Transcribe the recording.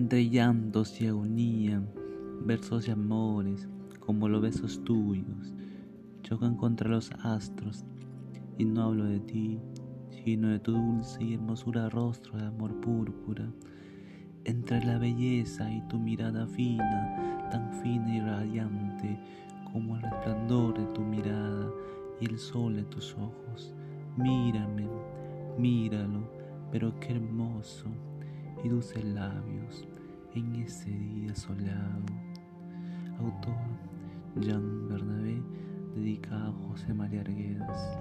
Entre llantos y agonía, versos y amores, como los besos tuyos, chocan contra los astros, y no hablo de ti, sino de tu dulce y hermosura rostro de amor púrpura. Entre la belleza y tu mirada fina, tan fina y radiante, como el resplandor de tu mirada y el sol de tus ojos. Mírame, míralo, pero qué hermoso y dulces labios en ese día soleado. Autor Jean Bernabé, dedicado a José María Arguedas.